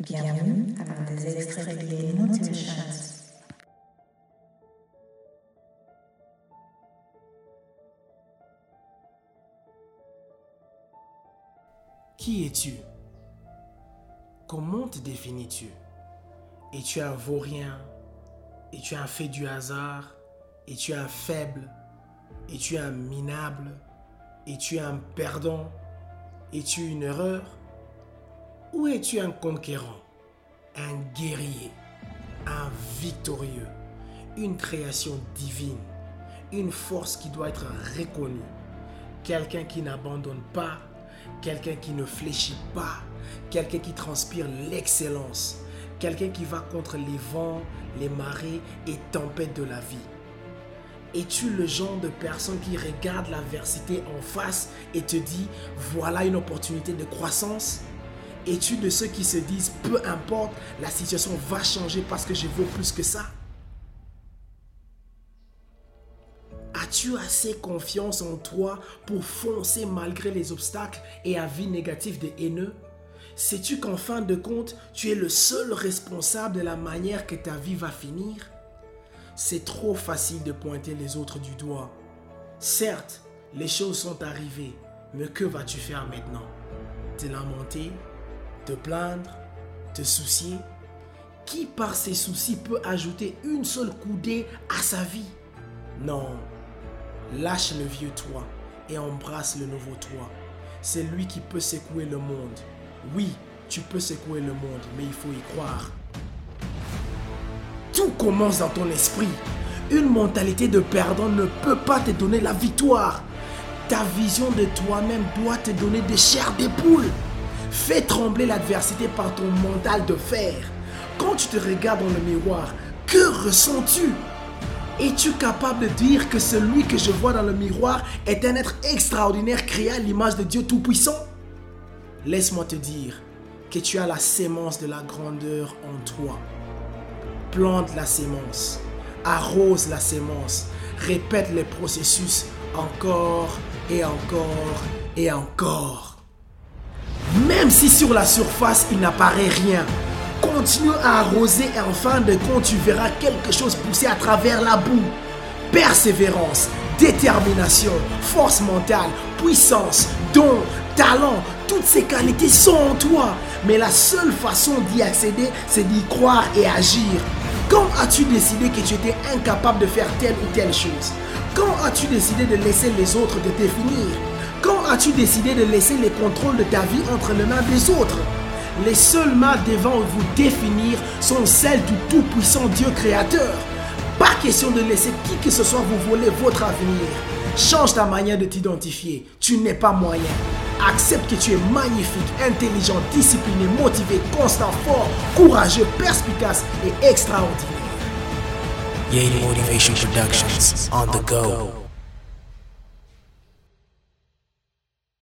Bienvenue à des extraits Motivations. Qui es-tu? Comment te définis-tu? Es-tu un vaurien? Es-tu un fait du hasard? Es-tu un faible? Es-tu un minable? Es-tu un perdant? Es-tu une erreur? Ou es-tu un conquérant Un guerrier Un victorieux Une création divine Une force qui doit être reconnue Quelqu'un qui n'abandonne pas quelqu'un qui ne fléchit pas, quelqu'un qui transpire l'excellence, quelqu'un qui va contre les vents, les marées et tempêtes de la vie? Es-tu le genre de personne qui regarde l'adversité en face et te dit voilà une opportunité de croissance? Es-tu de ceux qui se disent peu importe, la situation va changer parce que je veux plus que ça? As-tu assez confiance en toi pour foncer malgré les obstacles et avis négatifs des haineux? Sais-tu qu'en fin de compte, tu es le seul responsable de la manière que ta vie va finir? C'est trop facile de pointer les autres du doigt. Certes, les choses sont arrivées, mais que vas-tu faire maintenant? Te lamenter? Te plaindre Te soucier Qui par ses soucis peut ajouter une seule coudée à sa vie? Non, Lâche le vieux toi et embrasse le nouveau toi. C'est lui qui peut secouer le monde. Oui, tu peux secouer le monde, mais il faut y croire. Tout commence dans ton esprit. Une mentalité de perdant ne peut pas te donner la victoire. Ta vision de toi-même doit te donner des chairs d'époule. Fais trembler l'adversité par ton mental de fer. Quand tu te regardes dans le miroir, que ressens-tu? Es-tu capable de dire que celui que je vois dans le miroir est un être extraordinaire créé à l'image de Dieu Tout-Puissant? Laisse-moi te dire que tu as la sémence de la grandeur en toi. Plante la sémence, arrose la sémence, répète les processus encore et encore et encore. Même si sur la surface il n'apparaît rien, Continue à arroser et en fin de compte, tu verras quelque chose pousser à travers la boue. Persévérance, détermination, force mentale, puissance, don, talent, toutes ces qualités sont en toi. Mais la seule façon d'y accéder, c'est d'y croire et agir. Quand as-tu décidé que tu étais incapable de faire telle ou telle chose? Quand as-tu décidé de laisser les autres te définir? Quand as-tu décidé de laisser les contrôles de ta vie entre les mains des autres? Les seules mains devant vous définir sont celles du Tout-Puissant Dieu Créateur. Pas question de laisser qui que ce soit vous voler votre avenir. Change ta manière de t'identifier. Tu n'es pas moyen. Accepte que tu es magnifique, intelligent, discipliné, motivé, constant, fort, courageux, perspicace et extraordinaire. Yay Motivation Productions on the go.